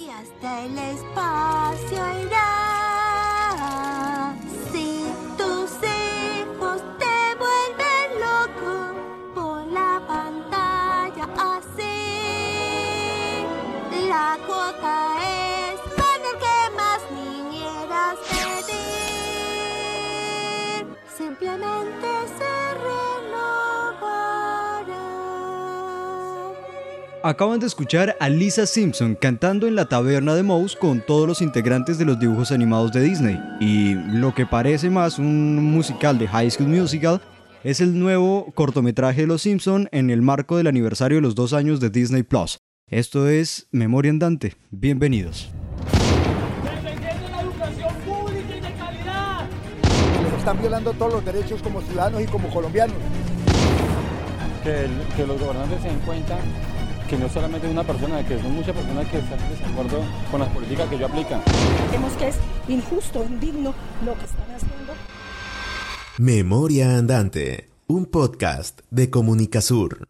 Y hasta el espacio irá. Acaban de escuchar a Lisa Simpson cantando en la taberna de Mouse con todos los integrantes de los dibujos animados de Disney. Y lo que parece más un musical de High School Musical es el nuevo cortometraje de Los Simpson en el marco del aniversario de los dos años de Disney Plus. Esto es Memoria Andante. Bienvenidos. ¡Defendiendo la educación pública y de calidad! Les están violando todos los derechos como ciudadanos y como colombianos. que, el- que los gobernantes se den cuenta que no solamente es una persona, que son muchas personas que están en desacuerdo con las políticas que ellos aplican. Vemos que es injusto, indigno lo que están haciendo. Memoria Andante, un podcast de Comunicasur.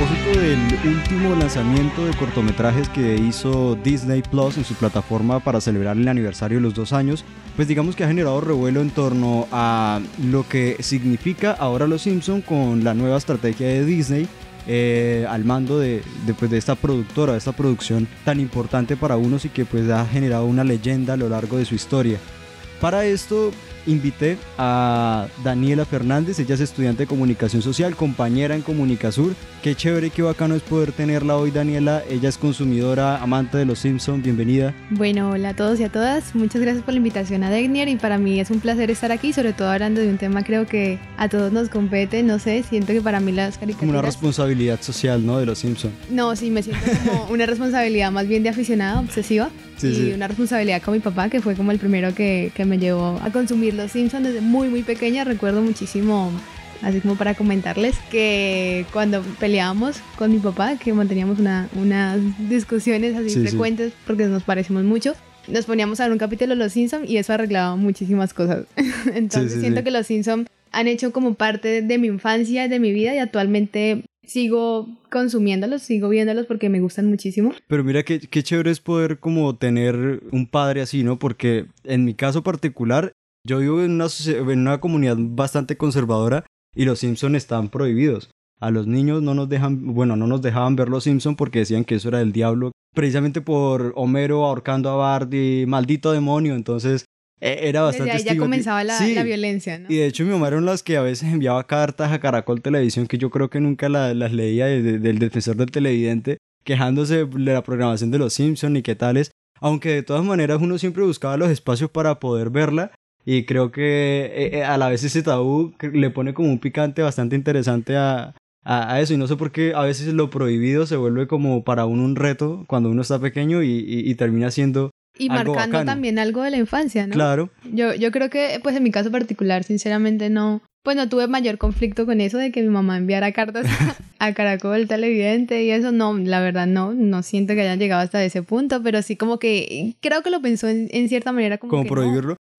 Propósito del último lanzamiento de cortometrajes que hizo Disney Plus en su plataforma para celebrar el aniversario de los dos años, pues digamos que ha generado revuelo en torno a lo que significa ahora Los Simpson con la nueva estrategia de Disney eh, al mando de, de, pues, de esta productora, de esta producción tan importante para unos y que pues ha generado una leyenda a lo largo de su historia. Para esto invité a Daniela Fernández, ella es estudiante de comunicación social, compañera en Comunicasur. Qué chévere y qué bacano es poder tenerla hoy, Daniela. Ella es consumidora, amante de los Simpsons, bienvenida. Bueno, hola a todos y a todas. Muchas gracias por la invitación a Degnier y para mí es un placer estar aquí, sobre todo hablando de un tema creo que a todos nos compete. No sé, siento que para mí las Como una caricaturas... responsabilidad social, ¿no? De los Simpsons. No, sí, me siento como una responsabilidad más bien de aficionada, obsesiva. Sí, y sí. una responsabilidad con mi papá, que fue como el primero que, que me llevó a consumir Los Simpsons desde muy, muy pequeña. Recuerdo muchísimo, así como para comentarles, que cuando peleábamos con mi papá, que manteníamos una, unas discusiones así Sí, sí. frecuentes porque nos parecemos mucho. Nos poníamos a ver un capítulo de Los Simpsons y eso arreglaba muchísimas cosas. Entonces Sí, siento que Los Simpsons han hecho como parte de mi infancia, de mi vida y actualmente sigo consumiéndolos, sigo viéndolos porque me gustan muchísimo. Pero mira qué, qué chévere es poder como tener un padre así, ¿no? Porque en mi caso particular, yo vivo en una, en una comunidad bastante conservadora y los Simpsons están prohibidos. A los niños no nos dejan, bueno, no nos dejaban ver los Simpsons porque decían que eso era del diablo. Precisamente por Homero ahorcando a Barty, maldito demonio. Entonces, e- era bastante Desde ahí ya comenzaba la, Sí. la violencia, ¿no? Y de hecho mi mamá era una de las que a veces enviaba cartas a Caracol Televisión que yo creo que nunca la- las leía de- de- del defensor del televidente quejándose de la programación de los Simpsons y qué tales. Aunque de todas maneras uno siempre buscaba los espacios para poder verla. Y creo que eh, eh, a la vez ese tabú le pone como un picante bastante interesante a, a, a eso. Y no sé por qué a veces lo prohibido se vuelve como para uno un reto cuando uno está pequeño y, y- y termina siendo Y algo marcando bacano. también algo de la infancia, ¿no? claro. Yo, yo creo que, pues en mi caso particular, sinceramente no, pues no tuve mayor conflicto con eso de que mi mamá enviara cartas a Caracol Televidente y eso, no, la verdad no, no siento que hayan llegado hasta ese punto, pero sí como que creo que lo pensó en, en cierta manera como, como que no.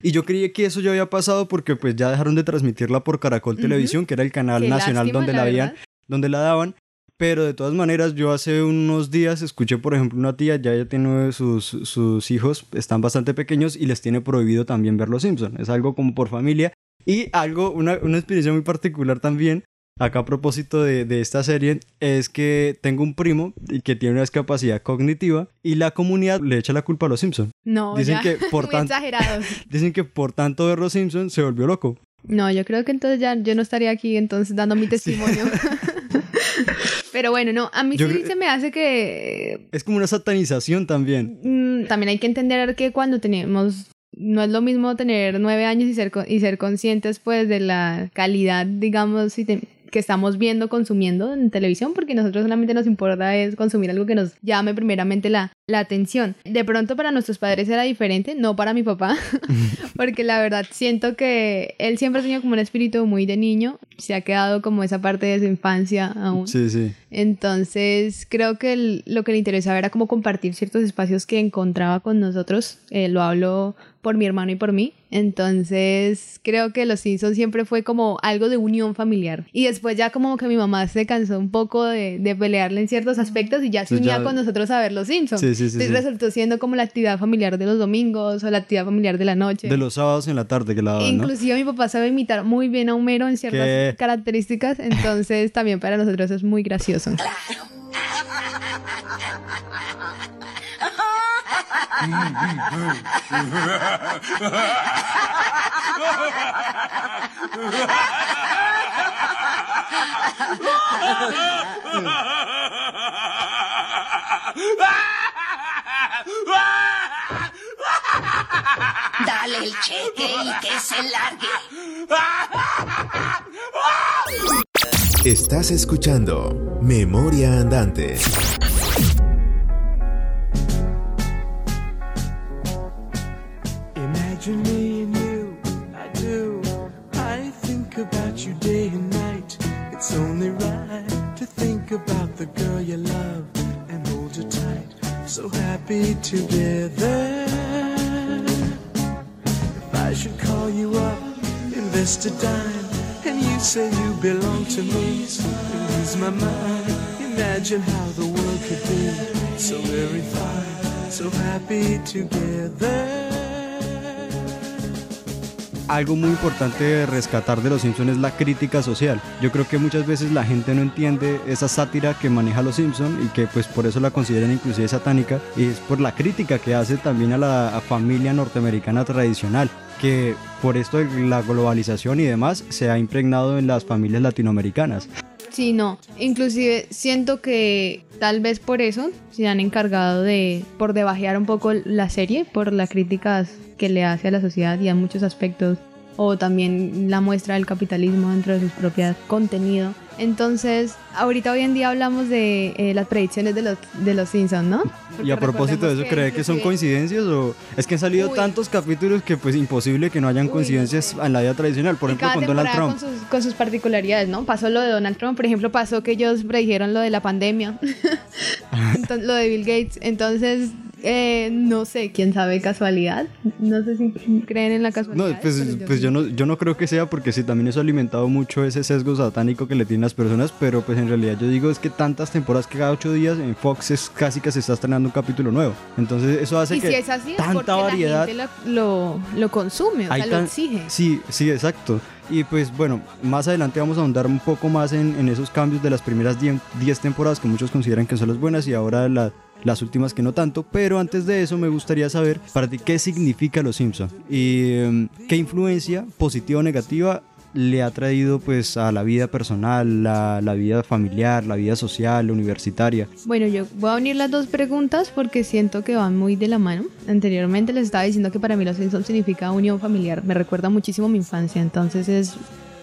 Y yo creía que eso ya había pasado porque pues ya dejaron de transmitirla por Caracol Ujú. Televisión, que era el canal Qué nacional lástima, donde la, veían, donde la daban. Pero de todas maneras, yo hace unos días escuché, por ejemplo, una tía, ya ella tiene sus, sus hijos, están bastante pequeños y les tiene prohibido también ver Los Simpson. Es algo como por familia. Y algo, una, una experiencia muy particular también, acá a propósito de, de esta serie, es que tengo un primo y que tiene una discapacidad cognitiva y la comunidad le echa la culpa a Los Simpson. No, Dicen ya, que por muy tan- exagerado. Dicen que por tanto ver Los Simpson se volvió loco. No, yo creo que entonces ya yo no estaría aquí entonces dando mi testimonio. Pero bueno, no, a mí Yo sí se me hace que Es como una satanización también. Mm, también hay que entender que cuando tenemos no es lo mismo tener nueve años y ser, y ser conscientes pues de la calidad, digamos, y te- que estamos viendo, consumiendo en televisión, porque nosotros solamente nos importa es consumir algo que nos llame primeramente la, la atención. De pronto para nuestros padres era diferente, no para mi papá, porque la verdad siento que él siempre ha tenido como un espíritu muy de niño, se ha quedado como esa parte de su infancia aún. Sí, sí. Entonces, creo que el- lo que le interesaba era como compartir ciertos espacios que encontraba con nosotros. Eh, lo hablo por mi hermano y por mí. Entonces creo que Los Simpsons siempre fue como algo de unión familiar. Y después ya como que mi mamá se cansó un poco de, de pelearle en ciertos aspectos y ya se unía ya- con nosotros a ver Los Simpsons. Sí, sí, sí, Entonces sí. resultó siendo como la actividad familiar de los domingos o la actividad familiar de la noche. De los sábados en la tarde que la daban, ¿no? Inclusive mi papá sabe imitar muy bien a Homero en ciertas ¿Qué? características, entonces también para nosotros es muy gracioso. Dale el cheque y que se largue. Estás escuchando Memoria Andante. Say you belong to me, and lose my mind. Imagine how the world could be so very fine, so happy together. Algo muy importante de rescatar de Los Simpsons es la crítica social. Yo creo que muchas veces la gente no entiende esa sátira que maneja Los Simpsons y que pues por eso la consideran inclusive satánica y es por la crítica que hace también a la familia norteamericana tradicional que por esto la globalización y demás se ha impregnado en las familias latinoamericanas. Sí, no. Inclusive siento que tal vez por eso se han encargado de, por debajear un poco la serie, por las críticas que le hace a la sociedad y a muchos aspectos, o también la muestra del capitalismo dentro de sus propios contenido. Entonces, ahorita hoy en día hablamos de eh, las predicciones de los, de los Simpsons, ¿no? Y a Porque propósito de eso, ¿cree que son inclusive- coincidencias o es que han salido Uy. tantos capítulos que pues imposible que no hayan Uy, coincidencias en la vida tradicional? Por Y ejemplo, con Donald Trump. Con sus, con sus particularidades, ¿no? Pasó lo de Donald Trump, por ejemplo, pasó que ellos predijeron lo de la pandemia, Entonces, lo de Bill Gates. Entonces, eh, no sé, quién sabe casualidad. No sé si creen en la casualidad. No, pues, pues yo no, yo no creo que sea porque sí, también eso ha alimentado mucho ese sesgo satánico que le tienen las personas, pero pues en realidad yo digo es que tantas temporadas que cada ocho días en Fox es casi que se está estrenando un capítulo nuevo. Entonces eso hace Y que si es así, tanta porque variedad... la gente lo, lo, lo consume, o sea, lo tan- exige. Sí, sí, exacto. Y pues bueno, más adelante vamos a ahondar un poco más en, en esos cambios de las primeras 10 temporadas que muchos consideran que son las buenas y ahora la- las últimas que no tanto. Pero antes de eso me gustaría saber para ti qué significa Los Simpson y em, qué influencia positiva o negativa le ha traído pues a la vida personal, la, la vida familiar, la vida social, universitaria. Bueno, yo voy a unir las dos preguntas porque siento que van muy de la mano. Anteriormente les estaba diciendo que para mí los Simpsons significa unión familiar. Me recuerda muchísimo mi infancia, entonces es,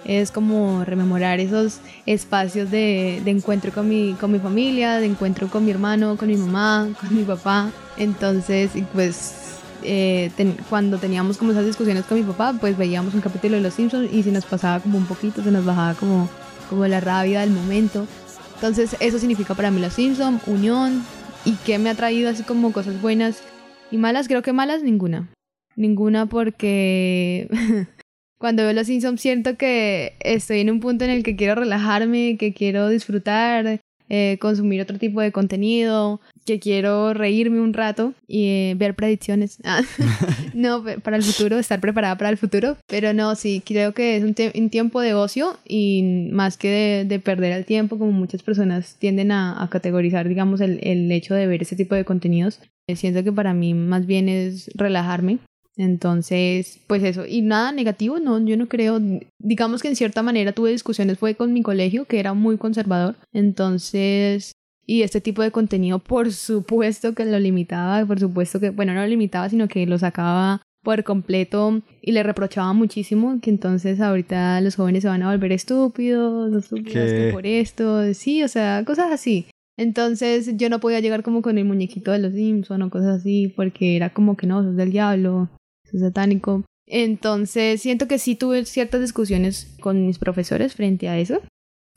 es como rememorar esos espacios de, de encuentro con mi, con mi familia, de encuentro con mi hermano, con mi mamá, con mi papá. Entonces, pues eh, cuando teníamos como esas discusiones con mi papá, pues veíamos un capítulo de Los Simpsons y se nos pasaba como un poquito, se nos bajaba como, como la rabia del momento. Entonces eso significa para mí Los Simpson, unión y que me ha traído así como cosas buenas y malas, creo que malas ninguna. Ninguna porque cuando veo Los Simpsons siento que estoy en un punto en el que quiero relajarme, que quiero disfrutar, eh, consumir otro tipo de contenido, que quiero reírme un rato y eh, ver predicciones. Ah, no, para el futuro, estar preparada para el futuro. Pero no, sí, creo que es un, tie- un tiempo de ocio y más que de, de perder el tiempo, como muchas personas tienden a, a categorizar, digamos, el, el hecho de ver ese tipo de contenidos. eh, Siento que para mí más bien es relajarme. Entonces, pues eso, y nada negativo, no, yo no creo, digamos que en cierta manera tuve discusiones, fue con mi colegio, que era muy conservador, entonces, y este tipo de contenido, por supuesto que lo limitaba, por supuesto que, bueno, no lo limitaba, sino que lo sacaba por completo y le reprochaba muchísimo que entonces ahorita los jóvenes se van a volver estúpidos, estúpidos que por esto, sí, o sea, cosas así. Entonces yo no podía llegar como con el muñequito de los Simpson o cosas así porque era como que no, sos del diablo, sos satánico. Entonces siento que sí tuve ciertas discusiones con mis profesores frente a eso.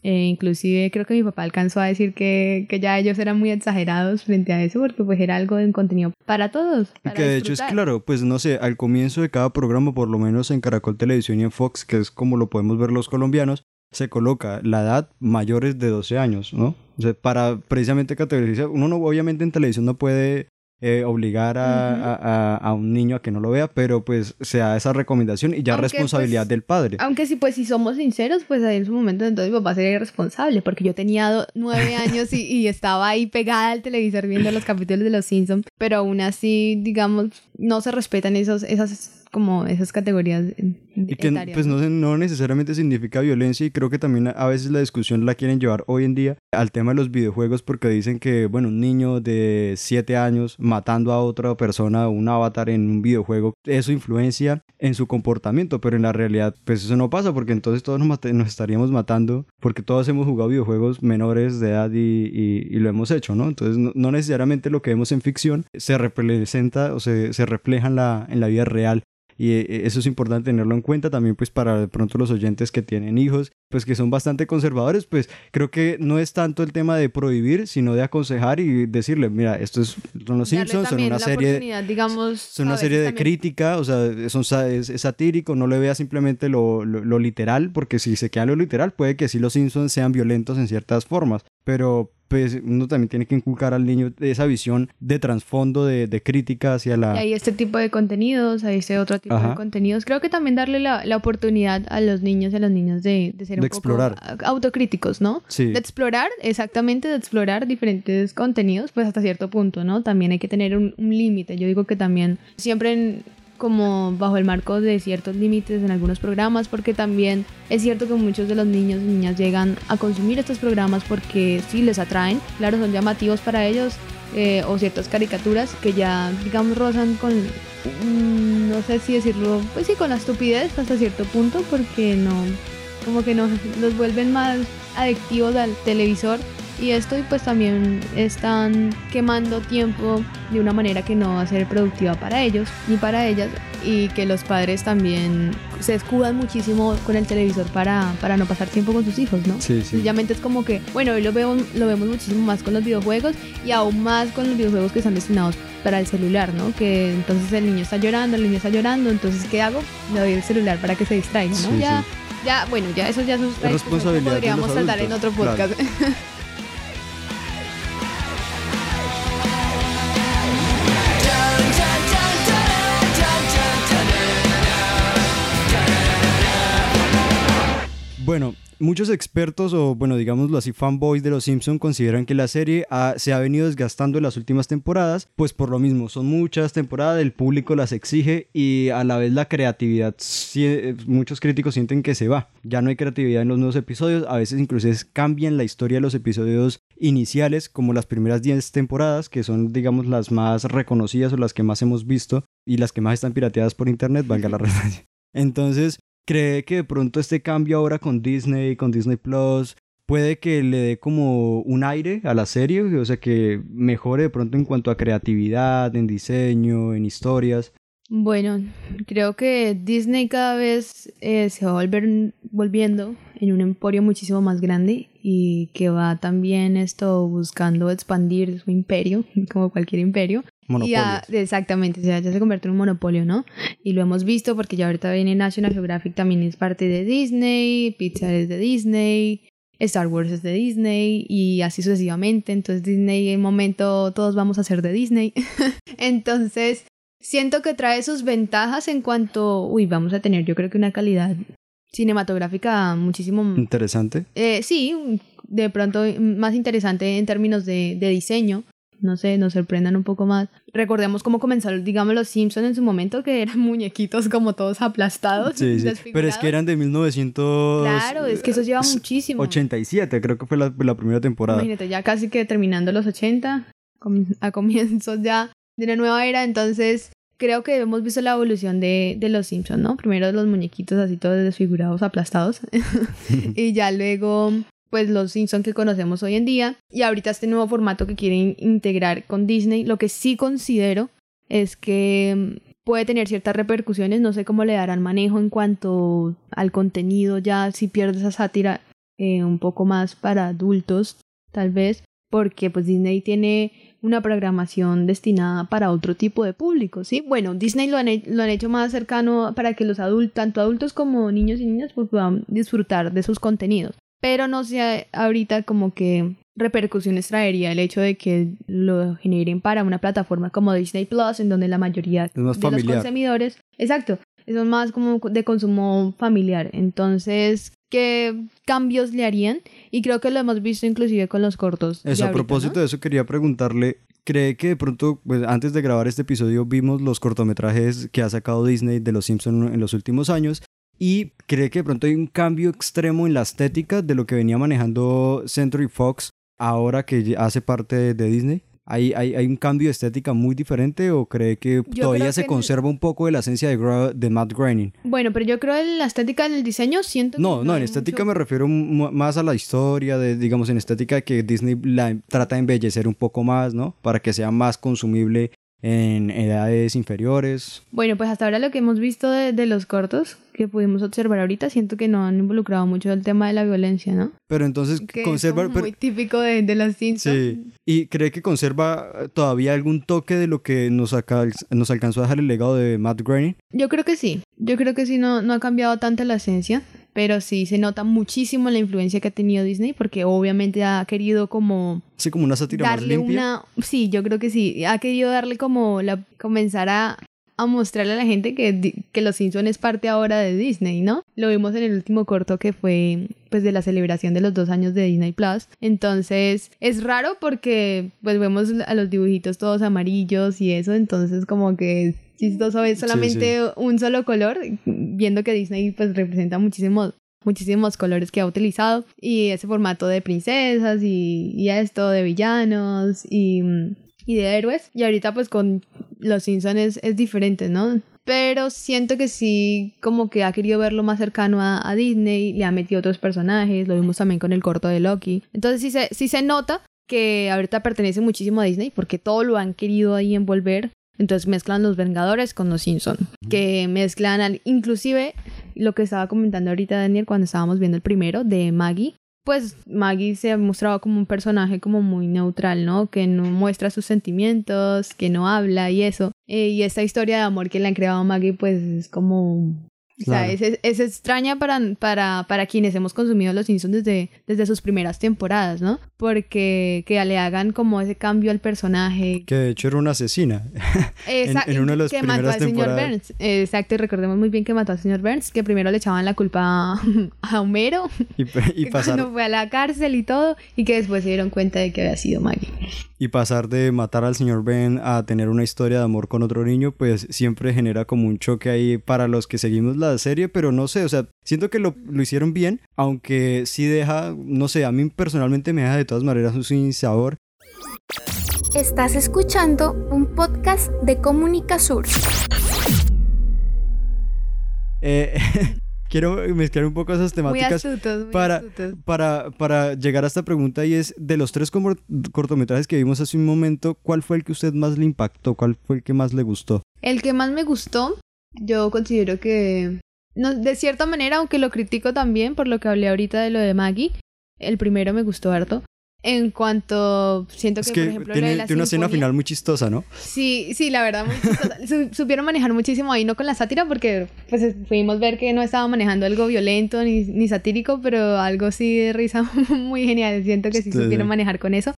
Eh, inclusive creo que mi papá alcanzó a decir que, que ya ellos eran muy exagerados frente a eso porque pues era algo de contenido para todos. para que de hecho es claro, pues no sé, al comienzo de cada programa, por lo menos en Caracol Televisión y en Fox, que es como lo podemos ver los colombianos, se coloca la edad mayores de 12 años, ¿no? O sea, para precisamente categorizar, uno no, obviamente en televisión no puede eh, obligar a, a- a- a un niño a que no lo vea, pero pues se da esa recomendación y ya Aunque, responsabilidad pues, del padre. Aunque sí, pues si somos sinceros, pues ahí en su momento entonces mi papá sería irresponsable, porque yo tenía nueve años y, y estaba ahí pegada al televisor viendo los capítulos de Los Simpsons, pero aún así, digamos, no se respetan esos, esas como esas categorías Y que etarias, pues ¿no? no, necesariamente significa violencia y creo que también a- veces la discusión la quieren llevar hoy en día al tema de los videojuegos porque dicen que, bueno, un niño de 7 años matando a otra persona, un avatar en un videojuego, eso influencia en su comportamiento, pero en la realidad pues eso no pasa porque entonces todos nos, nos estaríamos matando porque todos hemos jugado videojuegos menores de edad y, y- y lo hemos hecho, ¿no? Entonces no, no necesariamente lo que vemos en ficción se representa o se, se refleja en la, en la vida real y eh, eso es importante tenerlo en cuenta también pues para de pronto los oyentes que tienen hijos pues que son bastante conservadores pues creo que no es tanto el tema de prohibir sino de aconsejar y decirle mira esto es son los Darle Simpsons son una serie digamos, son una serie de crítica o sea son es, es satírico no le vea simplemente lo, lo, lo literal porque si se queda en lo literal puede que sí los Simpsons sean violentos en ciertas formas pero pues uno también tiene que inculcar al niño esa visión de trasfondo de, de crítica hacia la Y hay este tipo de contenidos, hay este otro tipo Ajá. de contenidos. Creo que también darle la, la oportunidad a los niños y a los niños de, de ser De explorar. poco autocríticos, ¿no? Sí. De explorar, exactamente, de explorar diferentes contenidos, pues hasta cierto punto, ¿no? También hay que tener un, un límite. Yo digo que también siempre en- como bajo el marco de ciertos límites en algunos programas, porque también es cierto que muchos de los niños y niñas llegan a consumir estos programas porque sí les atraen, claro, son llamativos para ellos, eh, o ciertas caricaturas que ya, digamos, rozan con, mm, no sé si decirlo, pues sí, con la estupidez hasta cierto punto, porque no, como que no, los vuelven más adictivos al televisor y esto y pues también están quemando tiempo de una manera que no va a ser productiva para ellos ni para ellas y que los padres también se escudan muchísimo con el televisor para, para no pasar tiempo con sus hijos, ¿no? Sí, sí. Sencillamente es como que, bueno, hoy lo vemos, lo vemos muchísimo más con los videojuegos y aún más con los videojuegos que están destinados para el celular, ¿no? Que entonces el niño está llorando, el niño está llorando, entonces ¿qué hago? Le doy el celular para que se distraiga, ¿no? Sí, ya, sí. Ya, bueno, ya eso ya es responsabilidad de podríamos saltar en otro claro. Bueno, muchos expertos o bueno, digámoslo así, fanboys de los Simpson consideran que la serie se ha venido desgastando en las últimas temporadas, pues por lo mismo, son muchas temporadas, el público las exige y a la vez la creatividad, eh, muchos críticos sienten que se va, ya no hay creatividad en los nuevos episodios, a veces incluso cambian la historia de los episodios iniciales, como las primeras 10 temporadas, que son digamos las más reconocidas o las que más hemos visto y las que más están pirateadas por internet, valga la redundancia. Entonces, ¿cree que de pronto este cambio ahora con Disney, con Disney Plus, puede que le dé como un aire a la serie? O sea, que mejore de pronto en cuanto a creatividad, en diseño, en historias. Bueno, creo que Disney cada vez eh, se va a volver volviendo en un emporio muchísimo más grande y que va también esto buscando expandir su imperio, como cualquier imperio. Y a- exactamente, o sea, ya se convierte en un monopolio, ¿no? Y lo hemos visto porque ya ahorita viene National Geographic también es parte de Disney, Pixar es de Disney, Star Wars es de Disney y así sucesivamente. Entonces Disney en un momento todos vamos a ser de Disney. Entonces siento que trae sus ventajas en cuanto, uy, vamos a tener yo creo que una calidad cinematográfica muchísimo Interesante. eh, sí, de pronto más interesante en términos de, de diseño. No sé, nos sorprendan un poco más. Recordemos cómo comenzaron, digamos, los Simpsons en su momento, que eran muñequitos como todos aplastados. Sí, sí. Pero es que eran de 1987, Claro, es que eso lleva muchísimo. creo que fue la, la primera temporada. Imagínate, ya casi que terminando los 80, com- a comienzos ya de una nueva era, entonces creo que hemos visto la evolución de, de los Simpsons, ¿no? Primero los muñequitos así todos desfigurados, aplastados, y ya luego pues los Simpsons que conocemos hoy en día, y ahorita este nuevo formato que quieren integrar con Disney, lo que sí considero es que mm, puede tener ciertas repercusiones, no sé cómo le darán manejo en cuanto al contenido, ya si pierde esa sátira eh, un poco más para adultos, tal vez, porque pues Disney tiene una programación destinada para otro tipo de público, ¿sí? Bueno, Disney lo han, lo han hecho más cercano para que los adultos, tanto adultos como niños y niñas, pues puedan disfrutar de sus contenidos. Pero no sé ahorita como que repercusiones traería el hecho de que lo generen para una plataforma como Disney Plus, en donde la mayoría de los consumidores, exacto, son más como de consumo familiar. Entonces, ¿qué cambios le harían? Y creo que lo hemos visto inclusive con los cortos. Eso, a propósito ¿no? de eso, quería preguntarle, ¿cree que de pronto, pues antes de grabar este episodio, vimos los cortometrajes que ha sacado Disney de Los Simpsons en los últimos años? ¿Y cree que de pronto hay un cambio extremo en la estética de lo que venía manejando Century Fox ahora que hace parte de, Disney? ¿Hay, hay, ¿Hay un cambio de estética muy diferente o cree que todavía se que- conserva un poco de la esencia de, Gra- de Matt Groening? Bueno, pero yo creo en la estética del diseño siento que No, no, en estética mucho- me refiero más a la historia, de, digamos, en estética que Disney la trata de embellecer un poco más, ¿no? Para que sea más consumible en edades inferiores. Bueno, pues hasta ahora lo que hemos visto de, de los cortos que pudimos observar ahorita, siento que no han involucrado mucho el tema de la violencia, ¿no? Pero entonces Que conserva... es como pero- muy típico de, de los Simpsons. sí. ¿Y cree que conserva todavía algún toque de lo que nos, acal- nos alcanzó a dejar el legado de Matt Groening? Yo creo que sí. Yo creo que sí, no, no ha cambiado tanto la esencia. Pero sí se nota muchísimo la influencia que ha tenido Disney porque obviamente ha querido como Sí, como una sátira más limpia. una... Sí, yo creo que sí. Ha querido darle como la... comenzar a, a mostrarle a la gente que, que Los Simpsons es parte ahora de Disney, ¿no? Lo vimos en el último corto que fue pues de la celebración de los dos años de Disney Plus. Entonces es raro porque pues vemos a los dibujitos todos amarillos y eso, entonces como que es chistoso es Sí, solamente un solo color, viendo que Disney pues representa muchísimos muchísimos colores que ha utilizado y ese formato de princesas y, y esto de villanos y, y de héroes y ahorita pues con los Simpsons es, es diferente, ¿no? Pero siento que sí, como que ha querido verlo más cercano a, a Disney, le ha metido otros personajes, lo vimos también con el corto de Loki. Entonces sí se, sí se nota que ahorita pertenece muchísimo a Disney porque todo lo han querido ahí envolver. Entonces mezclan los Vengadores con los Simpson, que mezclan al- inclusive lo que estaba comentando ahorita Daniel cuando estábamos viendo el primero de Maggie. Pues Maggie se ha mostrado como un personaje como muy neutral, ¿no? Que no muestra sus sentimientos, que no habla y eso. Eh, y esta historia de amor que le han creado a Maggie pues es como... O sea, es- es extraña para, para, para quienes hemos consumido los Simpsons desde, desde sus primeras temporadas, ¿no? Porque que le hagan como ese cambio al personaje, Que de hecho era una asesina. Esa- en una de las que mató al señor temporadas. Burns. Exacto, y recordemos muy bien que mató al señor Burns, que primero le echaban la culpa a, a Homero, Y, y pasar, cuando fue a la cárcel y todo, y que después se dieron cuenta de que había sido Maggie. y pasar de matar al señor Ben a tener una historia de amor con otro niño, pues siempre genera como un choque ahí para los que seguimos la serie, pero no sé, o sea, siento que lo, lo hicieron bien, aunque sí deja, no sé, a mí personalmente me deja de todas maneras un sin sabor. Estás escuchando un podcast de Comunica Sur. Eh, quiero mezclar un poco esas Muy temáticas astutos, muy para, astutos. para, para llegar a esta pregunta y es, de los tres cortometrajes que vimos hace un momento, ¿cuál fue el que usted más le impactó? ¿Cuál fue el que más le gustó? El que más me gustó, yo considero que, no, de cierta manera, aunque lo critico también por lo que hablé ahorita de lo de Maggie, el primero me gustó harto. En cuanto siento que, Es que por ejemplo, lo tiene, de la tiene una escena final muy chistosa, ¿no? Sí, sí, la verdad, muy chistosa. Su- supieron manejar muchísimo ahí, no con la sátira, porque pues pudimos ver que no estaba manejando algo violento ni, ni satírico, pero algo sí de risa muy genial. Siento que sí Sí, supieron sí. manejar con eso.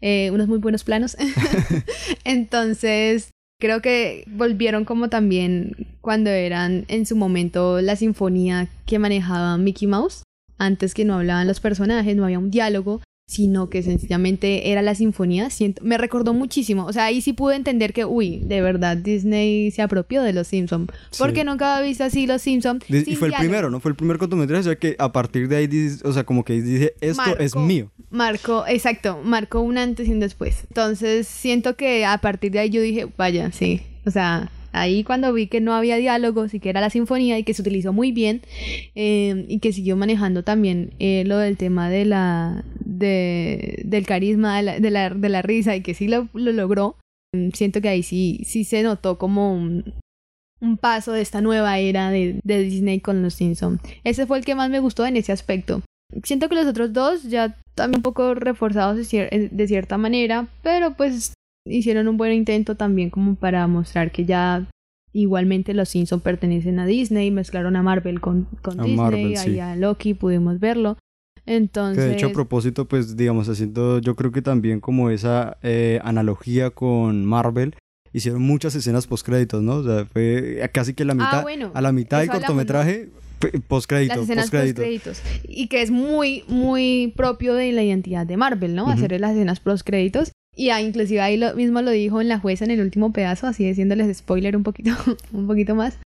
Eh, unos muy buenos planos. Entonces, creo que volvieron como también cuando eran en su momento la sinfonía que manejaba Mickey Mouse. Antes que no hablaban los personajes, no había un diálogo, sino que sencillamente era la sinfonía. Siento, me recordó muchísimo. O sea, ahí sí pude entender que, uy, de verdad Disney se apropió de los Simpsons. Porque Sí. nunca había visto así los Simpsons. Y fue el primero, ¿no? Fue el primer cortometraje, o sea que a partir de ahí, o sea, como que dice, esto es mío. Marcó, exacto, marcó un antes y un después. Entonces siento que a partir de ahí yo dije, vaya, sí. O sea, ahí cuando vi que no había diálogos y que era la sinfonía y que se utilizó muy bien eh, y que siguió manejando también eh, lo del tema de la, de, del carisma, de la, de la, de la risa y que sí lo, lo logró, mm, siento que ahí sí, sí se notó como un, paso de esta nueva era de, de Disney con los Simpsons. Ese fue el que más me gustó en ese aspecto. Siento que los otros dos ya también un poco reforzados de, de cierta manera, pero pues hicieron un buen intento también como para mostrar que ya igualmente los Simpsons pertenecen a Disney, mezclaron a Marvel con, con A Disney, Marvel, ahí sí. a Loki pudimos verlo. Que Entonces, de hecho a propósito, pues digamos, haciendo yo creo que también como esa eh, analogía con Marvel, hicieron muchas escenas postcréditos, ¿no? O sea, fue casi que la mitad, Ah, bueno, a la mitad del cortometraje, postcrédito, las escenas postcrédito. postcréditos y que es muy muy propio de la identidad de Marvel, ¿no? Hacer las escenas postcréditos y ah, inclusive ahí lo mismo lo dijo en la jueza en el último pedazo, así diciéndoles spoiler un poquito un poquito más.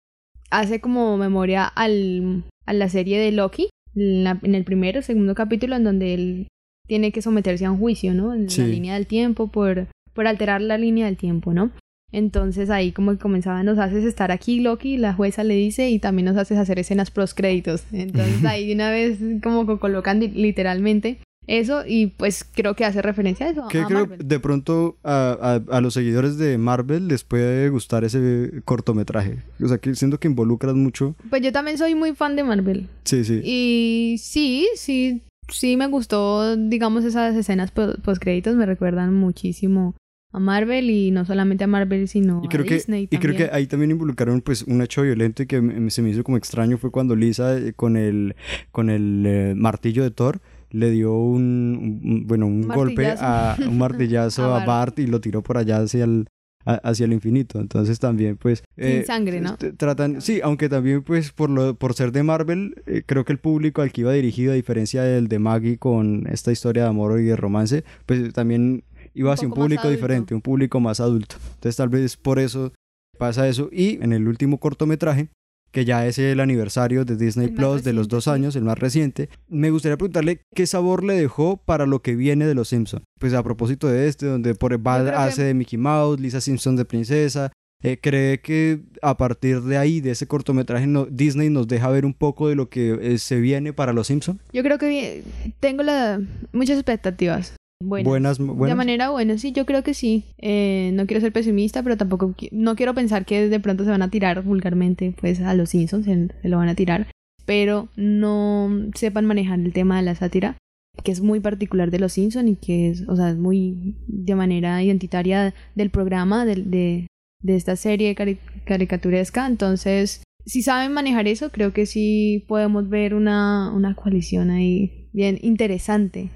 Hace como memoria al a la serie de Loki en, la- en el primero, segundo capítulo en donde él tiene que someterse a un juicio, ¿no? En Sí. la línea del tiempo por por alterar la línea del tiempo, ¿no? Entonces ahí como que comenzaba, nos haces estar aquí, Loki, la jueza le dice, y también nos haces hacer escenas pros créditos. Entonces ahí de una vez como que colocan literalmente eso y pues creo que hace referencia a eso. Que creo Marvel. de pronto a, a- a los seguidores de Marvel les puede gustar ese cortometraje. O sea, que siento que involucras mucho. Pues yo también soy muy fan de Marvel. Sí, sí. Y sí, sí, sí me gustó, digamos, esas escenas post créditos me recuerdan muchísimo a Marvel y no solamente a Marvel, sino Y creo, a que, Disney y creo que también. ahí también involucraron pues un hecho violento y que me- se me hizo como extraño fue cuando Lisa eh, con el con el eh, martillo de Thor le dio un, un- bueno un golpe a un martillazo A a, Bart. Y lo tiró por allá hacia el a- hacia el infinito entonces también pues Sin sangre, ¿no? t- tratan sí aunque también pues por lo por ser de Marvel eh, creo que el público al que iba dirigido a diferencia del de Maggie con esta historia de amor y de romance pues también iba Un hacia un más público diferente un público más adulto entonces tal vez por eso pasa eso. Y en el último cortometraje, que ya es el aniversario de Disney Plus de los dos años, el más reciente, me gustaría preguntarle qué sabor le dejó para lo que viene de Los Simpsons. Pues a propósito de este, donde por Bad que- hace de Mickey Mouse, Lisa Simpson de princesa. eh, ¿Cree que a partir de ahí, de ese cortometraje, no- Disney nos deja ver un poco de lo que eh, se viene para Los Simpsons? Yo creo que tengo la, muchas expectativas. Buenas. Buenas, De manera buena, sí, yo creo que sí. Eh, no quiero ser pesimista, pero tampoco qui- no quiero pensar que de pronto se van a tirar vulgarmente pues a los Simpsons, se, se lo van a tirar, pero no sepan manejar el tema de la sátira, que es muy particular de los Simpsons y que es, o sea, es muy de manera identitaria del programa, de, de, esta serie cari- caricaturesca. Entonces, si saben manejar eso, creo que sí podemos ver una, una coalición ahí bien interesante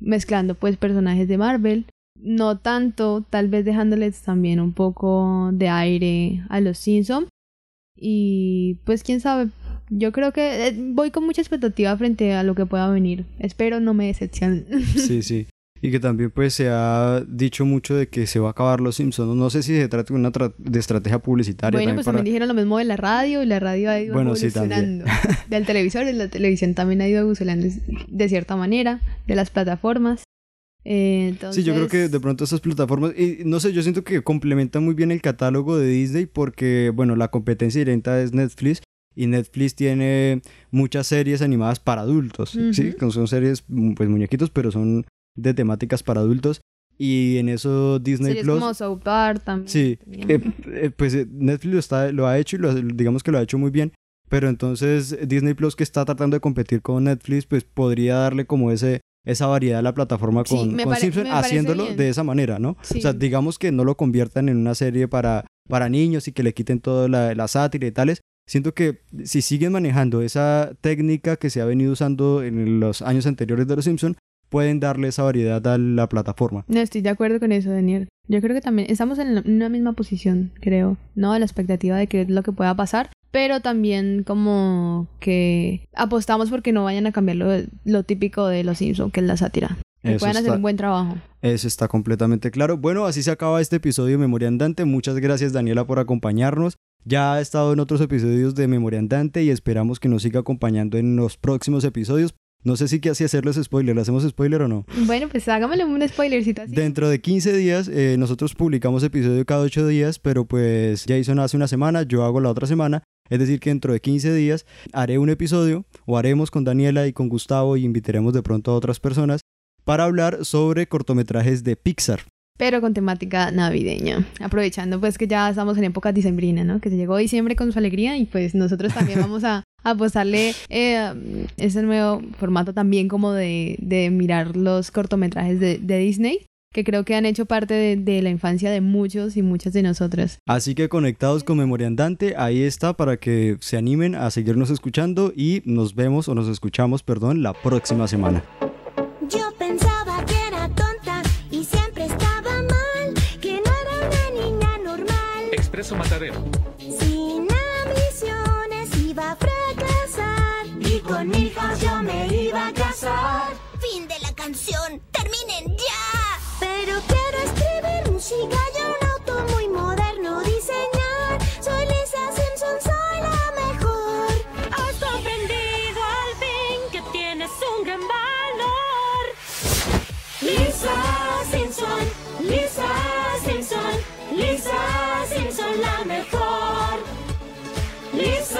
mezclando pues personajes de Marvel, no tanto, tal vez dejándoles también un poco de aire a los Simpson y pues quién sabe, yo creo que eh, voy con mucha expectativa frente a lo que pueda venir, espero no me decepcionen. Sí, sí. Y que también pues se ha dicho mucho de que se va a acabar Los Simpsons. No sé si se trata de una tra- de estrategia publicitaria. bueno, también pues para- también dijeron lo mismo de la radio y la radio ha ido Bueno, sí, evolucionando. Del televisor y la televisión también ha ido evolucionando de cierta manera, de las plataformas. Eh, entonces... Sí, yo creo que de pronto esas plataformas, y no sé, yo siento que complementan muy bien el catálogo de Disney porque, bueno, la competencia directa es Netflix y Netflix tiene muchas series animadas para adultos, ¿sí? Ujú. Que Son series, pues muñequitos, pero son de temáticas para adultos y en eso Disney Series Plus... como South Park también. Sí, eh, eh, pues eh, Netflix lo, está, lo ha hecho y lo, digamos que lo ha hecho muy bien, pero entonces Disney Plus que está tratando de competir con Netflix, pues podría darle como ese esa variedad a la plataforma Sí, con, me con Simpson haciéndolo bien. de esa manera, ¿no? Sí. O sea, digamos que no lo conviertan en una serie para, para niños y que le quiten toda la, la sátira y tales. Siento que si siguen manejando esa técnica que se ha venido usando en los años anteriores de Los Simpson, pueden darle esa variedad a la plataforma. No estoy de acuerdo con eso, Daniel. Yo creo que también estamos en una misma posición, creo, ¿no? A la expectativa de qué es lo que pueda pasar, pero también como que apostamos porque no vayan a cambiar lo, lo típico de los Simpsons, que es la sátira. Que Eso puedan hacer está- un buen trabajo. Eso está completamente claro. Bueno, así se acaba este episodio de Memoria Andante. Muchas gracias Daniela por acompañarnos. Ya ha estado en otros episodios de Memoria Andante y esperamos que nos siga acompañando en los próximos episodios. No sé si que así hacerles spoiler. ¿Le hacemos spoiler o no? Bueno, pues hágamele un spoilercito así. Dentro de 15 días, eh, nosotros publicamos episodio cada 8 días, pero pues Jason hace una semana, yo hago la otra semana. Es decir, que dentro de 15 días haré un episodio, o haremos con Daniela y con Gustavo, y invitaremos de pronto a otras personas para hablar sobre cortometrajes de Pixar. Pero con temática navideña. Aprovechando pues que ya estamos en época dicembrina, ¿no? Que se llegó diciembre con su alegría y pues nosotros también vamos a, apostarle eh, ese nuevo formato también como de, de mirar los cortometrajes de, de Disney que creo que han hecho parte de, de, la infancia de muchos y muchas de nosotras. Así que conectados con Memoria Andante, ahí está para que se animen a seguirnos escuchando y nos vemos o nos escuchamos, perdón, la próxima semana. Yo pensaba que era tonta y siempre estaba mal, que no era una niña normal. Expreso Matadero. Valor. Lisa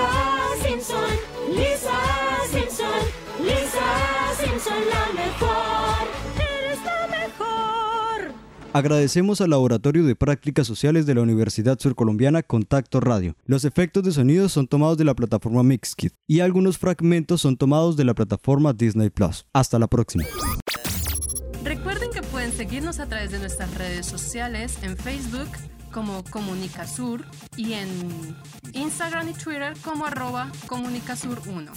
Simpson, Lisa Simpson, Lisa Simpson, la mejor. Agradecemos al Laboratorio de Prácticas Sociales de la Universidad Surcolombiana Contacto Radio. Los efectos de sonido son tomados de la plataforma Mixkit y algunos fragmentos son tomados de la plataforma Disney Plus. Hasta la próxima. Recuerden que pueden seguirnos a través de nuestras redes sociales en Facebook como Comunicasur y en Instagram y Twitter como arroba Comunicasur1.